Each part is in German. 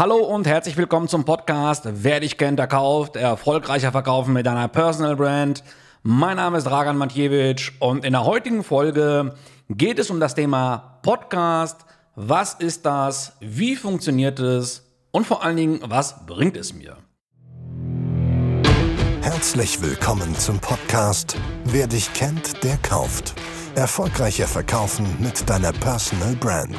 Hallo und herzlich willkommen zum Podcast Wer dich kennt, erkauft, erfolgreicher verkaufen mit deiner Personal Brand. Mein Name ist Dragan Matjewitsch und in der heutigen Folge geht es um das Thema Podcast. Was ist das? Wie funktioniert es? Und vor allen Dingen, was bringt es mir? Herzlich willkommen zum Podcast Wer dich kennt, der kauft. Erfolgreicher verkaufen mit deiner Personal Brand.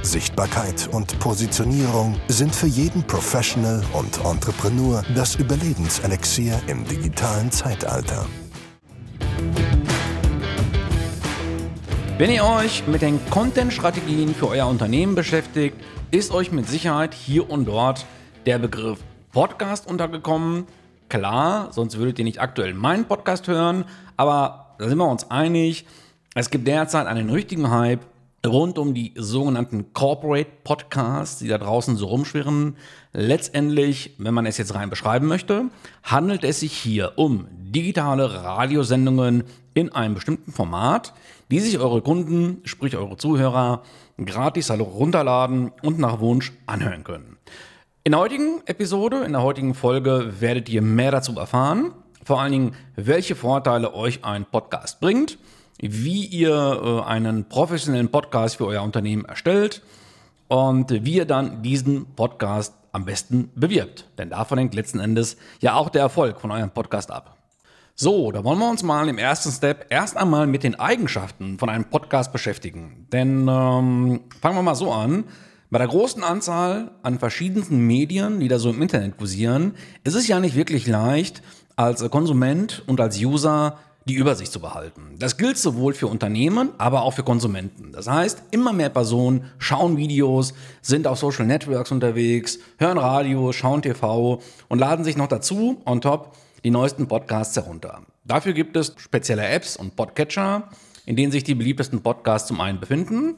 Sichtbarkeit und Positionierung sind für jeden Professional und Entrepreneur das Überlebenselixier im digitalen Zeitalter. Wenn ihr euch mit den Content-Strategien für euer Unternehmen beschäftigt, ist euch mit Sicherheit hier und dort der Begriff Podcast untergekommen. Klar, sonst würdet ihr nicht aktuell meinen Podcast hören, aber da sind wir uns einig, es gibt derzeit einen richtigen Hype rund um die sogenannten Corporate Podcasts, die da draußen so rumschwirren. Letztendlich, wenn man es jetzt rein beschreiben möchte, handelt es sich hier um digitale Radiosendungen in einem bestimmten Format, die sich eure Kunden, sprich eure Zuhörer, gratis runterladen und nach Wunsch anhören können. In der heutigen Episode, in der heutigen Folge werdet ihr mehr dazu erfahren. Vor allen Dingen, welche Vorteile euch ein Podcast bringt wie ihr äh, einen professionellen Podcast für euer Unternehmen erstellt und wie ihr dann diesen Podcast am besten bewirbt. Denn davon hängt letzten Endes ja auch der Erfolg von eurem Podcast ab. So, da wollen wir uns mal im ersten Step erst einmal mit den Eigenschaften von einem Podcast beschäftigen. Denn ähm, fangen wir mal so an. Bei der großen Anzahl an verschiedensten Medien, die da so im Internet kursieren, ist es ja nicht wirklich leicht, als Konsument und als User die Übersicht zu behalten. Das gilt sowohl für Unternehmen, aber auch für Konsumenten. Das heißt, immer mehr Personen schauen Videos, sind auf Social Networks unterwegs, hören Radio, schauen TV und laden sich noch dazu on top die neuesten Podcasts herunter. Dafür gibt es spezielle Apps und Podcatcher, in denen sich die beliebtesten Podcasts zum einen befinden.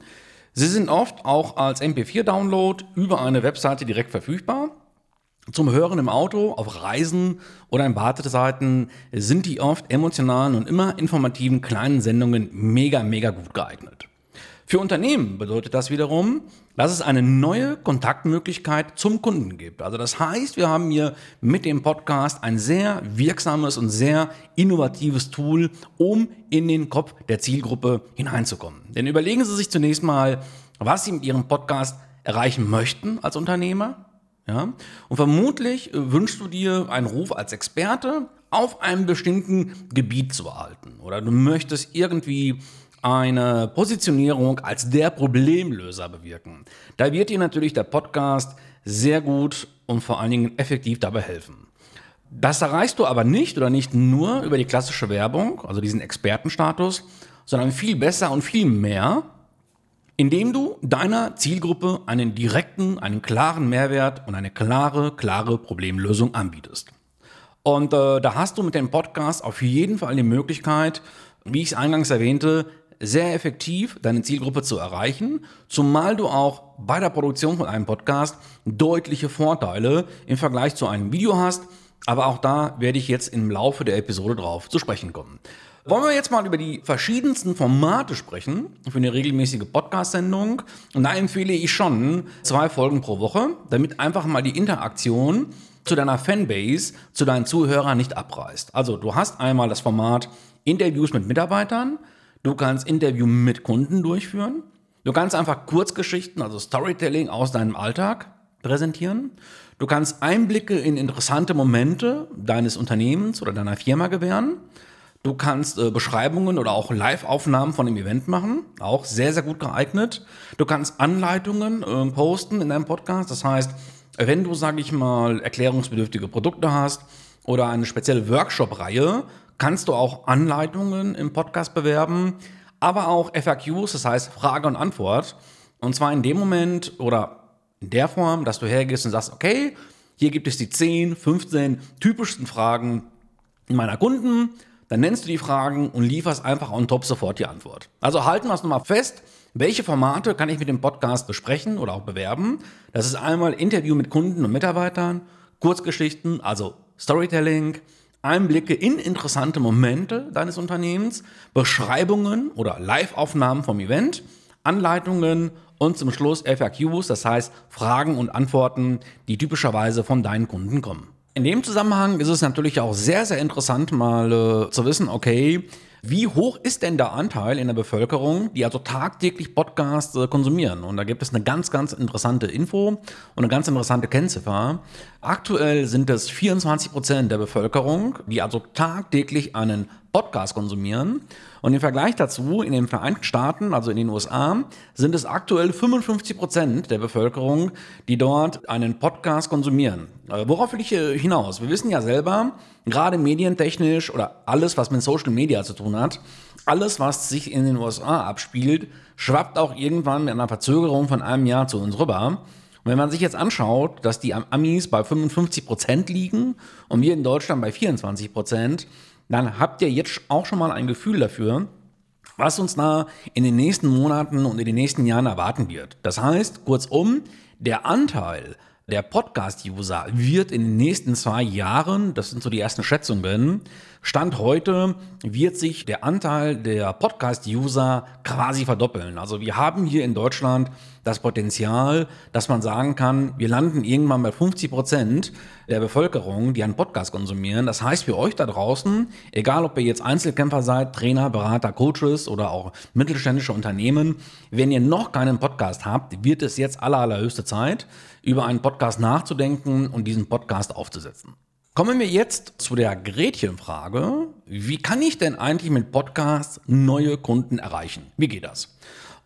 Sie sind oft auch als MP4-Download über eine Webseite direkt verfügbar zum Hören im Auto, auf Reisen oder in Warteseiten sind die oft emotionalen und immer informativen kleinen Sendungen mega, mega gut geeignet. Für Unternehmen bedeutet das wiederum, dass es eine neue Kontaktmöglichkeit zum Kunden gibt. Also das heißt, wir haben hier mit dem Podcast ein sehr wirksames und sehr innovatives Tool, um in den Kopf der Zielgruppe hineinzukommen. Denn überlegen Sie sich zunächst mal, was Sie mit Ihrem Podcast erreichen möchten als Unternehmer ja? Und vermutlich äh, wünschst du dir einen Ruf als Experte auf einem bestimmten Gebiet zu erhalten. Oder du möchtest irgendwie eine Positionierung als der Problemlöser bewirken. Da wird dir natürlich der Podcast sehr gut und vor allen Dingen effektiv dabei helfen. Das erreichst du aber nicht oder nicht nur über die klassische Werbung, also diesen Expertenstatus, sondern viel besser und viel mehr indem du deiner Zielgruppe einen direkten, einen klaren Mehrwert und eine klare, klare Problemlösung anbietest. Und äh, da hast du mit dem Podcast auf jeden Fall die Möglichkeit, wie ich es eingangs erwähnte, sehr effektiv deine Zielgruppe zu erreichen, zumal du auch bei der Produktion von einem Podcast deutliche Vorteile im Vergleich zu einem Video hast. Aber auch da werde ich jetzt im Laufe der Episode drauf zu sprechen kommen. Wollen wir jetzt mal über die verschiedensten Formate sprechen für eine regelmäßige Podcast-Sendung? Und da empfehle ich schon zwei Folgen pro Woche, damit einfach mal die Interaktion zu deiner Fanbase, zu deinen Zuhörern nicht abreißt. Also du hast einmal das Format Interviews mit Mitarbeitern, du kannst Interview mit Kunden durchführen, du kannst einfach Kurzgeschichten, also Storytelling aus deinem Alltag präsentieren. Du kannst Einblicke in interessante Momente deines Unternehmens oder deiner Firma gewähren. Du kannst äh, Beschreibungen oder auch Live-Aufnahmen von dem Event machen, auch sehr, sehr gut geeignet. Du kannst Anleitungen äh, posten in deinem Podcast. Das heißt, wenn du, sage ich mal, erklärungsbedürftige Produkte hast oder eine spezielle Workshop-Reihe, kannst du auch Anleitungen im Podcast bewerben, aber auch FAQs, das heißt Frage und Antwort. Und zwar in dem Moment oder in der Form, dass du hergehst und sagst, okay, hier gibt es die 10, 15 typischsten Fragen meiner Kunden dann nennst du die Fragen und lieferst einfach on top sofort die Antwort. Also halten wir es nochmal fest. Welche Formate kann ich mit dem Podcast besprechen oder auch bewerben? Das ist einmal Interview mit Kunden und Mitarbeitern, Kurzgeschichten, also Storytelling, Einblicke in interessante Momente deines Unternehmens, Beschreibungen oder Live-Aufnahmen vom Event, Anleitungen und zum Schluss FAQs, das heißt Fragen und Antworten, die typischerweise von deinen Kunden kommen. In dem Zusammenhang ist es natürlich auch sehr, sehr interessant, mal äh, zu wissen, okay, wie hoch ist denn der Anteil in der Bevölkerung, die also tagtäglich Podcasts äh, konsumieren? Und da gibt es eine ganz, ganz interessante Info und eine ganz interessante Kennziffer. Aktuell sind es 24 Prozent der Bevölkerung, die also tagtäglich einen Podcast konsumieren. Und im Vergleich dazu, in den Vereinigten Staaten, also in den USA, sind es aktuell 55 Prozent der Bevölkerung, die dort einen Podcast konsumieren. Äh, worauf will ich hinaus? Wir wissen ja selber, gerade medientechnisch oder alles, was mit Social Media zu tun hat, alles, was sich in den USA abspielt, schwappt auch irgendwann mit einer Verzögerung von einem Jahr zu uns rüber. Und wenn man sich jetzt anschaut, dass die Amis bei 55 Prozent liegen und wir in Deutschland bei 24 Prozent, dann habt ihr jetzt auch schon mal ein Gefühl dafür, was uns da in den nächsten Monaten und in den nächsten Jahren erwarten wird. Das heißt, kurzum, der Anteil der Podcast-User wird in den nächsten zwei Jahren, das sind so die ersten Schätzungen, Stand heute wird sich der Anteil der Podcast-User quasi verdoppeln. Also wir haben hier in Deutschland das Potenzial, dass man sagen kann, wir landen irgendwann bei 50 Prozent der Bevölkerung, die einen Podcast konsumieren. Das heißt für euch da draußen, egal ob ihr jetzt Einzelkämpfer seid, Trainer, Berater, Coaches oder auch mittelständische Unternehmen, wenn ihr noch keinen Podcast habt, wird es jetzt aller, allerhöchste Zeit, über einen Podcast nachzudenken und diesen Podcast aufzusetzen. Kommen wir jetzt zu der Gretchenfrage. Wie kann ich denn eigentlich mit Podcasts neue Kunden erreichen? Wie geht das?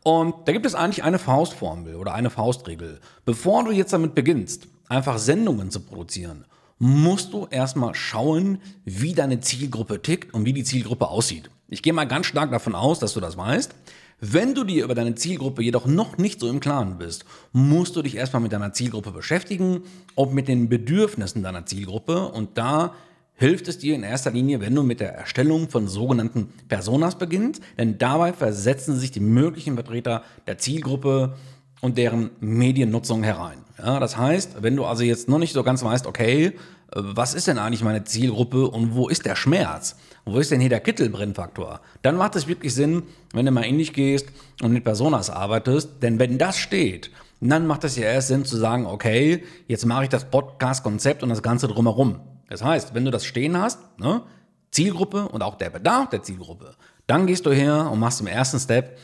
Und da gibt es eigentlich eine Faustformel oder eine Faustregel. Bevor du jetzt damit beginnst, einfach Sendungen zu produzieren, musst du erstmal schauen, wie deine Zielgruppe tickt und wie die Zielgruppe aussieht. Ich gehe mal ganz stark davon aus, dass du das weißt. Wenn du dir über deine Zielgruppe jedoch noch nicht so im Klaren bist, musst du dich erstmal mit deiner Zielgruppe beschäftigen und mit den Bedürfnissen deiner Zielgruppe. Und da hilft es dir in erster Linie, wenn du mit der Erstellung von sogenannten Personas beginnst, denn dabei versetzen sich die möglichen Vertreter der Zielgruppe und deren Mediennutzung herein. Ja, das heißt, wenn du also jetzt noch nicht so ganz weißt, okay, was ist denn eigentlich meine Zielgruppe und wo ist der Schmerz? Wo ist denn hier der Kittelbrennfaktor? Dann macht es wirklich Sinn, wenn du mal in dich gehst und mit Personas arbeitest, denn wenn das steht, dann macht es ja erst Sinn zu sagen, okay, jetzt mache ich das Podcast-Konzept und das Ganze drumherum. Das heißt, wenn du das stehen hast, ne, Zielgruppe und auch der Bedarf der Zielgruppe, dann gehst du her und machst im ersten Step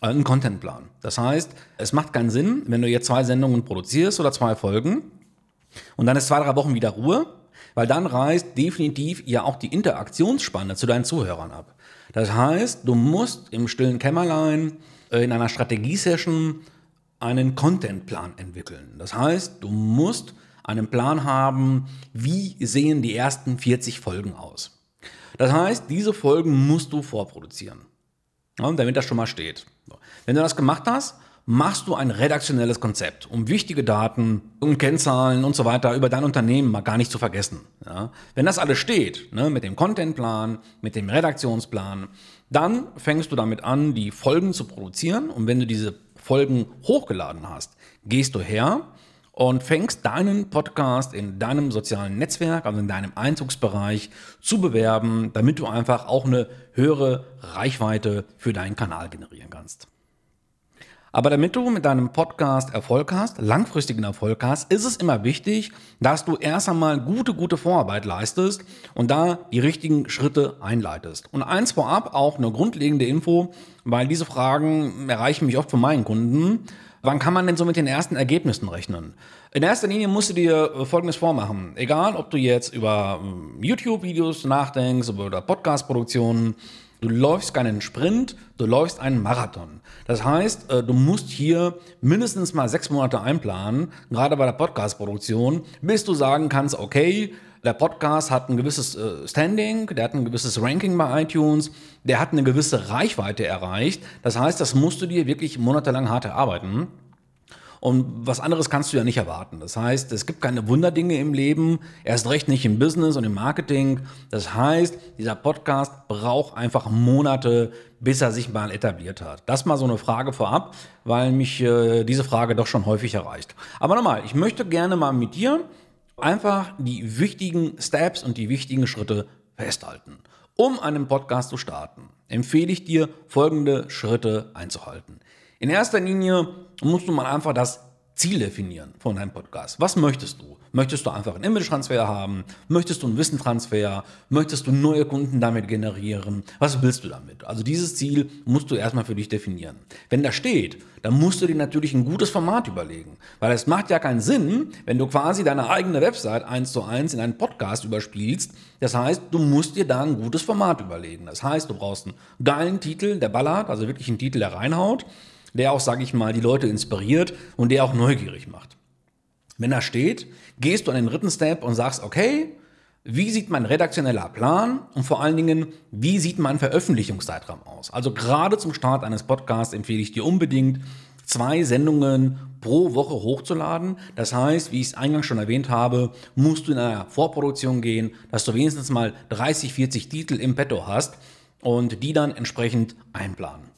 einen Contentplan. Das heißt, es macht keinen Sinn, wenn du jetzt zwei Sendungen produzierst oder zwei Folgen und dann ist zwei, drei Wochen wieder Ruhe, weil dann reißt definitiv ja auch die Interaktionsspanne zu deinen Zuhörern ab. Das heißt, du musst im stillen Kämmerlein äh, in einer Strategiesession einen Contentplan entwickeln. Das heißt, du musst einen Plan haben, wie sehen die ersten 40 Folgen aus. Das heißt, diese Folgen musst du vorproduzieren, damit das schon mal steht. Wenn du das gemacht hast, machst du ein redaktionelles Konzept, um wichtige Daten und Kennzahlen und so weiter über dein Unternehmen mal gar nicht zu vergessen. Ja? Wenn das alles steht, ne, mit dem Contentplan, mit dem Redaktionsplan, dann fängst du damit an, die Folgen zu produzieren und wenn du diese Folgen hochgeladen hast, gehst du her und fängst deinen Podcast in deinem sozialen Netzwerk, also in deinem Einzugsbereich zu bewerben, damit du einfach auch eine höhere Reichweite für deinen Kanal generieren kannst. Aber damit du mit deinem Podcast Erfolg hast, langfristigen Erfolg hast, ist es immer wichtig, dass du erst einmal gute, gute Vorarbeit leistest und da die richtigen Schritte einleitest. Und eins vorab, auch eine grundlegende Info, weil diese Fragen erreichen mich oft von meinen Kunden. Wann kann man denn so mit den ersten Ergebnissen rechnen? In erster Linie musst du dir äh, Folgendes vormachen. Egal, ob du jetzt über ähm, YouTube-Videos nachdenkst, oder Podcast-Produktionen, Du läufst keinen Sprint, du läufst einen Marathon. Das heißt, äh, du musst hier mindestens mal sechs Monate einplanen, gerade bei der Podcast-Produktion, bis du sagen kannst, okay, der Podcast hat ein gewisses äh, Standing, der hat ein gewisses Ranking bei iTunes, der hat eine gewisse Reichweite erreicht. Das heißt, das musst du dir wirklich monatelang hart erarbeiten. Und was anderes kannst du ja nicht erwarten. Das heißt, es gibt keine Wunderdinge im Leben, erst recht nicht im Business und im Marketing. Das heißt, dieser Podcast braucht einfach Monate, bis er sich mal etabliert hat. Das mal so eine Frage vorab, weil mich äh, diese Frage doch schon häufig erreicht. Aber nochmal, ich möchte gerne mal mit dir einfach die wichtigen Steps und die wichtigen Schritte festhalten. Um einen Podcast zu starten, empfehle ich dir, folgende Schritte einzuhalten. In erster Linie musst du mal einfach das Ziel definieren von deinem Podcast. Was möchtest du? Möchtest du einfach einen Image-Transfer haben? Möchtest du einen Wissentransfer? Möchtest du neue Kunden damit generieren? Was willst du damit? Also dieses Ziel musst du erstmal für dich definieren. Wenn da steht, dann musst du dir natürlich ein gutes Format überlegen. Weil es macht ja keinen Sinn, wenn du quasi deine eigene Website eins zu eins in einen Podcast überspielst. Das heißt, du musst dir da ein gutes Format überlegen. Das heißt, du brauchst einen geilen Titel, der ballert, also wirklich einen Titel, der reinhaut der auch, sage ich mal, die Leute inspiriert und der auch neugierig macht. Wenn da steht, gehst du an den dritten Step und sagst, okay, wie sieht mein redaktioneller Plan und vor allen Dingen, wie sieht mein Veröffentlichungszeitraum aus? Also gerade zum Start eines Podcasts empfehle ich dir unbedingt, zwei Sendungen pro Woche hochzuladen. Das heißt, wie ich es eingangs schon erwähnt habe, musst du in einer Vorproduktion gehen, dass du wenigstens mal 30, 40 Titel im Petto hast und die dann entsprechend einplanen.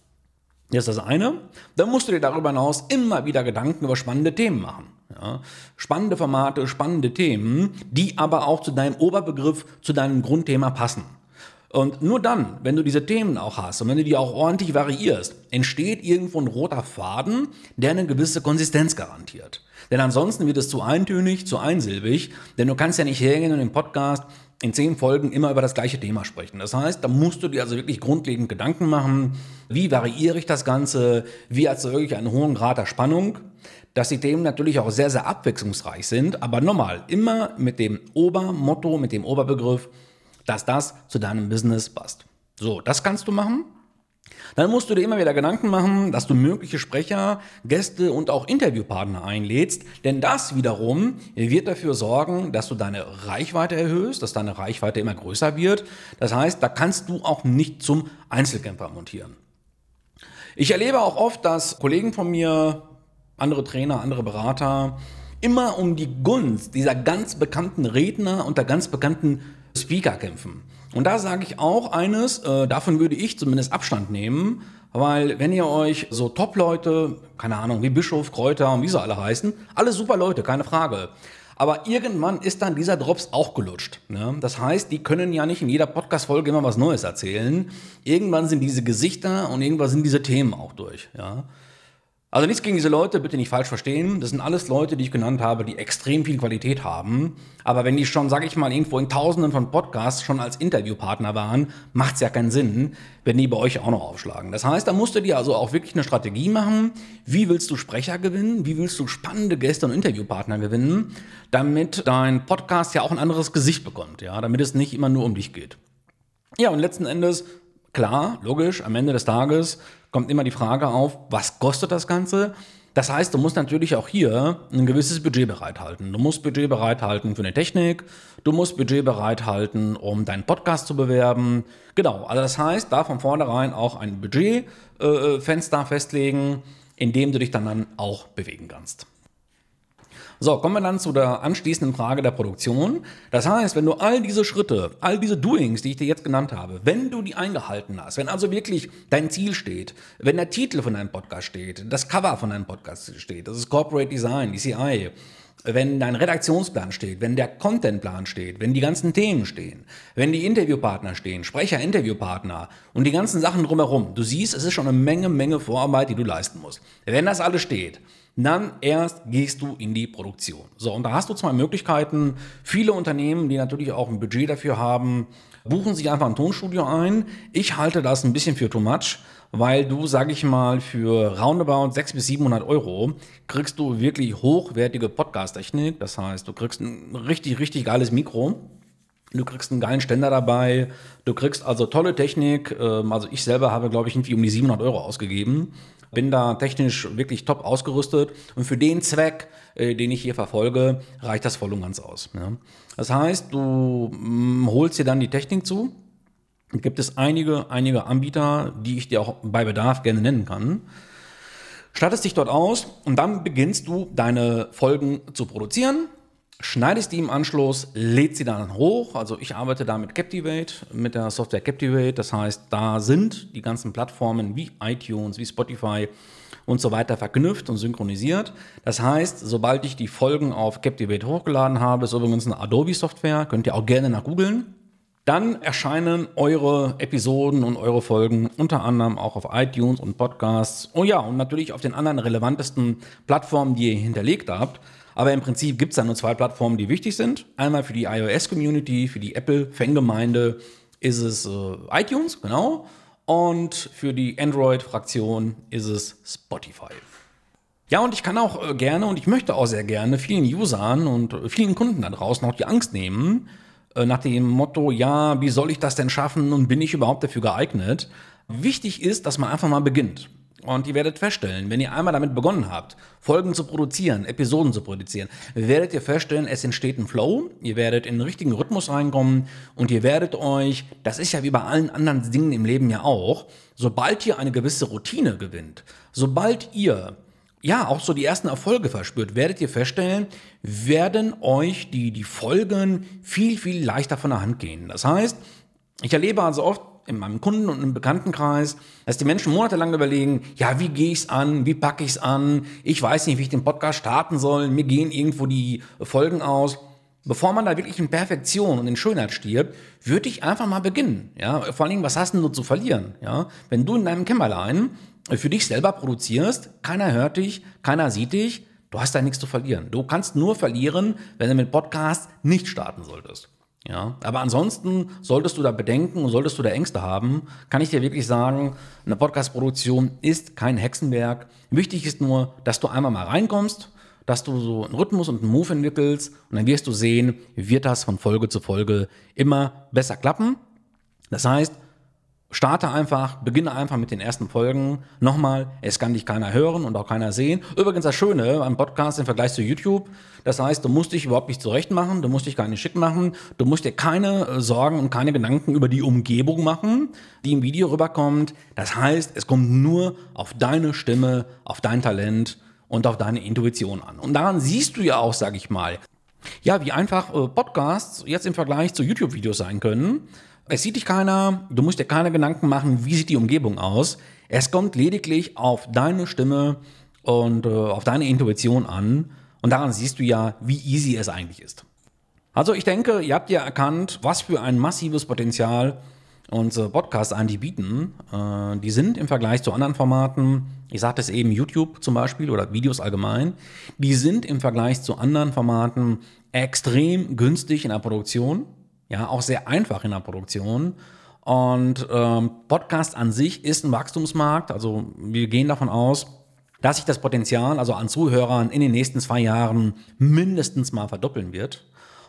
Das ist das eine. Dann musst du dir darüber hinaus immer wieder Gedanken über spannende Themen machen. Ja, spannende Formate, spannende Themen, die aber auch zu deinem Oberbegriff, zu deinem Grundthema passen. Und nur dann, wenn du diese Themen auch hast und wenn du die auch ordentlich variierst, entsteht irgendwo ein roter Faden, der eine gewisse Konsistenz garantiert. Denn ansonsten wird es zu eintönig, zu einsilbig, denn du kannst ja nicht hergehen und im Podcast in zehn Folgen immer über das gleiche Thema sprechen. Das heißt, da musst du dir also wirklich grundlegend Gedanken machen, wie variiere ich das Ganze, wie erzeuge ich einen hohen Grad der Spannung, dass die Themen natürlich auch sehr, sehr abwechslungsreich sind, aber nochmal, immer mit dem Obermotto, mit dem Oberbegriff, dass das zu deinem Business passt. So, das kannst du machen. Dann musst du dir immer wieder Gedanken machen, dass du mögliche Sprecher, Gäste und auch Interviewpartner einlädst, denn das wiederum wird dafür sorgen, dass du deine Reichweite erhöhst, dass deine Reichweite immer größer wird. Das heißt, da kannst du auch nicht zum Einzelkämpfer montieren. Ich erlebe auch oft, dass Kollegen von mir, andere Trainer, andere Berater, immer um die Gunst dieser ganz bekannten Redner und der ganz bekannten Speaker kämpfen. Und da sage ich auch eines, äh, davon würde ich zumindest Abstand nehmen, weil wenn ihr euch so Top-Leute, keine Ahnung, wie Bischof, Kräuter und wie sie alle heißen, alle super Leute, keine Frage. Aber irgendwann ist dann dieser Drops auch gelutscht. Ne? Das heißt, die können ja nicht in jeder Podcast-Folge immer was Neues erzählen. Irgendwann sind diese Gesichter und irgendwann sind diese Themen auch durch. Ja? Also nichts gegen diese Leute, bitte nicht falsch verstehen. Das sind alles Leute, die ich genannt habe, die extrem viel Qualität haben. Aber wenn die schon, sage ich mal, irgendwo in Tausenden von Podcasts schon als Interviewpartner waren, macht es ja keinen Sinn, wenn die bei euch auch noch aufschlagen. Das heißt, da musst du dir also auch wirklich eine Strategie machen. Wie willst du Sprecher gewinnen? Wie willst du spannende Gäste und Interviewpartner gewinnen, damit dein Podcast ja auch ein anderes Gesicht bekommt, ja, damit es nicht immer nur um dich geht. Ja, und letzten Endes Klar, logisch, am Ende des Tages kommt immer die Frage auf, was kostet das Ganze? Das heißt, du musst natürlich auch hier ein gewisses Budget bereithalten. Du musst Budget bereithalten für eine Technik, du musst Budget bereithalten, um deinen Podcast zu bewerben. Genau, also das heißt, da von vornherein auch ein Budgetfenster äh, festlegen, in dem du dich dann, dann auch bewegen kannst. So, kommen wir dann zu der anschließenden Frage der Produktion. Das heißt, wenn du all diese Schritte, all diese Doings, die ich dir jetzt genannt habe, wenn du die eingehalten hast, wenn also wirklich dein Ziel steht, wenn der Titel von deinem Podcast steht, das Cover von deinem Podcast steht, das ist Corporate Design, DCI, wenn dein Redaktionsplan steht, wenn der Contentplan steht, wenn die ganzen Themen stehen, wenn die Interviewpartner stehen, Sprecher, Interviewpartner und die ganzen Sachen drumherum. Du siehst, es ist schon eine Menge, Menge Vorarbeit, die du leisten musst. Wenn das alles steht, dann erst gehst du in die Produktion. So, und da hast du zwei Möglichkeiten. Viele Unternehmen, die natürlich auch ein Budget dafür haben, buchen sich einfach ein Tonstudio ein. Ich halte das ein bisschen für too much, weil du, sag ich mal, für roundabout 600 bis 700 Euro kriegst du wirklich hochwertige Podcast-Technik. Das heißt, du kriegst ein richtig, richtig geiles Mikro. Du kriegst einen geilen Ständer dabei. Du kriegst also tolle Technik. Ähm, also ich selber habe, glaube ich, irgendwie um die 700 Euro ausgegeben bin da technisch wirklich top ausgerüstet und für den Zweck, äh, den ich hier verfolge, reicht das voll und ganz aus. Ja. Das heißt, du mh, mm, holst dir dann die Technik zu. Gibt es einige, einige Anbieter, die ich dir auch bei Bedarf gerne nennen kann. Startest dich dort aus und dann beginnst du deine Folgen zu produzieren, schneidest die im Anschluss, lädst sie dann hoch. Also ich arbeite da mit Captivate, mit der Software Captivate. Das heißt, da sind die ganzen Plattformen wie iTunes, wie Spotify und so weiter verknüpft und synchronisiert. Das heißt, sobald ich die Folgen auf Captivate hochgeladen habe, ist übrigens eine Adobe-Software, könnt ihr auch gerne nach googeln. Dann erscheinen eure Episoden und eure Folgen unter anderem auch auf iTunes und Podcasts. Oh ja, und natürlich auf den anderen relevantesten Plattformen, die ihr hinterlegt habt. Aber im Prinzip gibt es da nur zwei Plattformen, die wichtig sind. Einmal für die iOS-Community, für die Apple-Fangemeinde ist es äh, iTunes, genau. Und für die Android-Fraktion ist es Spotify. Ja, und ich kann auch äh, gerne und ich möchte auch sehr gerne vielen Usern und vielen Kunden da draußen auch die Angst nehmen, äh, nach dem Motto, ja, wie soll ich das denn schaffen und bin ich überhaupt dafür geeignet? Wichtig ist, dass man einfach mal beginnt. Und ihr werdet feststellen, wenn ihr einmal damit begonnen habt, Folgen zu produzieren, Episoden zu produzieren, werdet ihr feststellen, es entsteht ein Flow, ihr werdet in den richtigen Rhythmus reinkommen und ihr werdet euch, das ist ja wie bei allen anderen Dingen im Leben ja auch, sobald ihr eine gewisse Routine gewinnt, sobald ihr ja, auch so die ersten Erfolge verspürt, werdet ihr feststellen, werden euch die, die Folgen viel, viel leichter von der Hand gehen. Das heißt, ich erlebe also oft in meinem Kunden- und im Bekanntenkreis, dass die Menschen monatelang überlegen, ja, wie gehe ich es an, wie packe ich es an, ich weiß nicht, wie ich den Podcast starten soll, mir gehen irgendwo die Folgen aus. Bevor man da wirklich in Perfektion und in Schönheit stirbt, würde ich einfach mal beginnen. Ja? Vor allen Dingen, was hast du zu verlieren? Ja? Wenn du in deinem Kämmerlein für dich selber produzierst, keiner hört dich, keiner sieht dich, du hast da nichts zu verlieren. Du kannst nur verlieren, wenn du mit Podcast nicht starten solltest. Ja, aber ansonsten solltest du da Bedenken und solltest du da Ängste haben, kann ich dir wirklich sagen, eine Podcast-Produktion ist kein Hexenwerk. Wichtig ist nur, dass du einmal mal reinkommst, dass du so einen Rhythmus und einen Move entwickelst und dann wirst du sehen, wird das von Folge zu Folge immer besser klappen. Das heißt, Starte einfach, beginne einfach mit den ersten Folgen. Nochmal, es kann dich keiner hören und auch keiner sehen. Übrigens das Schöne am Podcast im Vergleich zu YouTube, das heißt, du musst dich überhaupt nicht zurecht machen, du musst dich gar nicht schick machen, du musst dir keine äh, Sorgen und keine Gedanken über die Umgebung machen, die im Video rüberkommt. Das heißt, es kommt nur auf deine Stimme, auf dein Talent und auf deine Intuition an. Und daran siehst du ja auch, sag ich mal, ja, wie einfach äh, Podcasts jetzt im Vergleich zu YouTube-Videos sein können. Es sieht dich keiner, du musst dir keine Gedanken machen, wie sieht die Umgebung aus. Es kommt lediglich auf deine Stimme und äh, auf deine Intuition an. Und daran siehst du ja, wie easy es eigentlich ist. Also ich denke, ihr habt ja erkannt, was für ein massives Potenzial unsere Podcasts eigentlich bieten. Äh, die sind im Vergleich zu anderen Formaten, ich sagte es eben, YouTube zum Beispiel oder Videos allgemein, die sind im Vergleich zu anderen Formaten extrem günstig in der Produktion. Ja, auch sehr einfach in der Produktion. Und ähm, Podcast an sich ist ein Wachstumsmarkt. Also wir gehen davon aus, dass sich das Potenzial, also an Zuhörern in den nächsten zwei Jahren mindestens mal verdoppeln wird.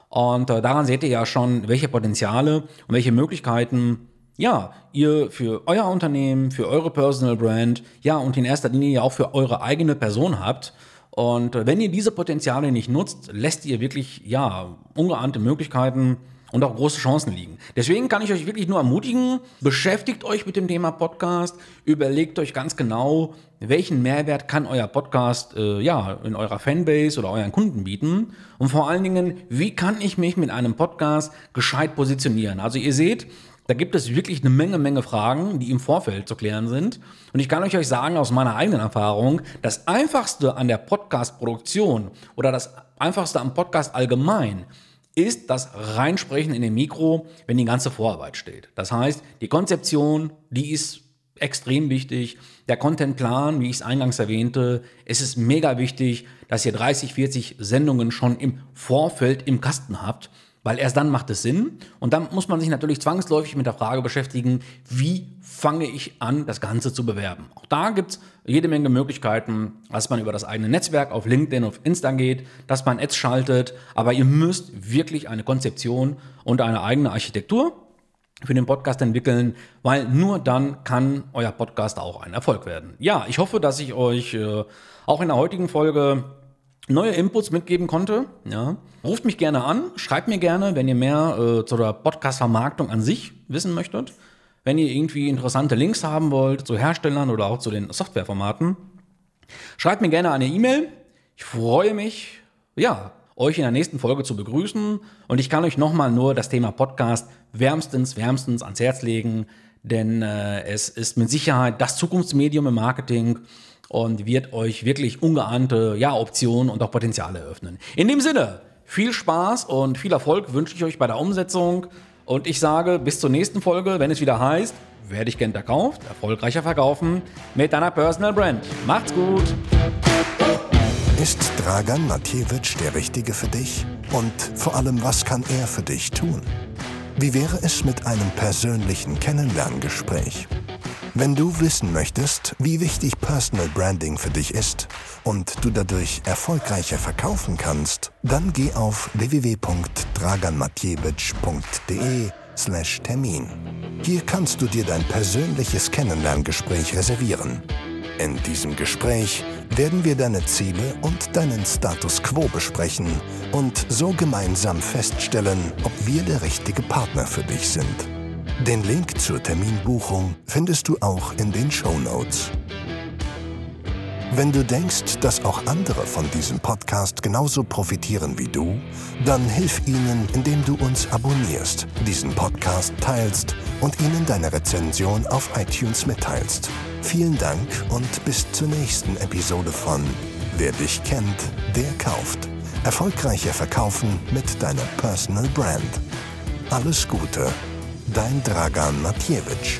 Und äh, daran seht ihr ja schon, welche Potenziale und welche Möglichkeiten ja, ihr für euer Unternehmen, für eure Personal Brand, ja, und in erster Linie ja auch für eure eigene Person habt. Und äh, wenn ihr diese Potenziale nicht nutzt, lässt ihr wirklich, ja, ungeahnte Möglichkeiten und auch große Chancen liegen. Deswegen kann ich euch wirklich nur ermutigen, beschäftigt euch mit dem Thema Podcast, überlegt euch ganz genau, welchen Mehrwert kann euer Podcast äh, ja in eurer Fanbase oder euren Kunden bieten und vor allen Dingen, wie kann ich mich mit einem Podcast gescheit positionieren? Also ihr seht, da gibt es wirklich eine Menge, Menge Fragen, die im Vorfeld zu klären sind. Und ich kann euch sagen aus meiner eigenen Erfahrung, das Einfachste an der Podcast-Produktion oder das Einfachste am Podcast allgemein ist das Reinsprechen in den Mikro, wenn die ganze Vorarbeit steht. Das heißt, die Konzeption, die ist extrem wichtig. Der Contentplan, wie ich es eingangs erwähnte, es ist mega wichtig, dass ihr 30, 40 Sendungen schon im Vorfeld im Kasten habt weil erst dann macht es Sinn. Und dann muss man sich natürlich zwangsläufig mit der Frage beschäftigen, wie fange ich an, das Ganze zu bewerben. Auch da gibt es jede Menge Möglichkeiten, dass man über das eigene Netzwerk auf LinkedIn, auf Insta geht, dass man Ads schaltet. Aber ihr müsst wirklich eine Konzeption und eine eigene Architektur für den Podcast entwickeln, weil nur dann kann euer Podcast auch ein Erfolg werden. Ja, ich hoffe, dass ich euch äh, auch in der heutigen Folge neue Inputs mitgeben konnte. Ja. Ruft mich gerne an, schreibt mir gerne, wenn ihr mehr äh, zu der Podcast-Vermarktung an sich wissen möchtet. Wenn ihr irgendwie interessante Links haben wollt zu Herstellern oder auch zu den Softwareformaten. Schreibt mir gerne eine E-Mail. Ich freue mich, ja, euch in der nächsten Folge zu begrüßen. Und ich kann euch nochmal nur das Thema Podcast wärmstens, wärmstens ans Herz legen, denn äh, es ist mit Sicherheit das Zukunftsmedium im Marketing und wird euch wirklich ungeahnte ja, Optionen und auch Potenziale eröffnen. In dem Sinne, viel Spaß und viel Erfolg wünsche ich euch bei der Umsetzung. Und ich sage bis zur nächsten Folge, wenn es wieder heißt, werde ich gern verkauft, erfolgreicher verkaufen mit deiner Personal Brand. Macht's gut! Ist Dragan Matjewitsch der Richtige für dich? Und vor allem, was kann er für dich tun? Wie wäre es mit einem persönlichen Kennenlerngespräch? Wenn du wissen möchtest, wie wichtig Personal Branding für dich ist und du dadurch erfolgreicher verkaufen kannst, dann geh auf www.draganmatjewitsch.de slash Termin. Hier kannst du dir dein persönliches Kennenlerngespräch reservieren. In diesem Gespräch werden wir deine Ziele und deinen Status quo besprechen und so gemeinsam feststellen, ob wir der richtige Partner für dich sind. Den Link zur Terminbuchung findest du auch in den Show Notes. Wenn du denkst, dass auch andere von diesem Podcast genauso profitieren wie du, dann hilf ihnen, indem du uns abonnierst, diesen Podcast teilst und ihnen deine Rezension auf iTunes mitteilst. Vielen Dank und bis zur nächsten Episode von Wer dich kennt, der kauft. Erfolgreicher verkaufen mit deiner Personal Brand. Alles Gute, dein Dragan Matjewitsch.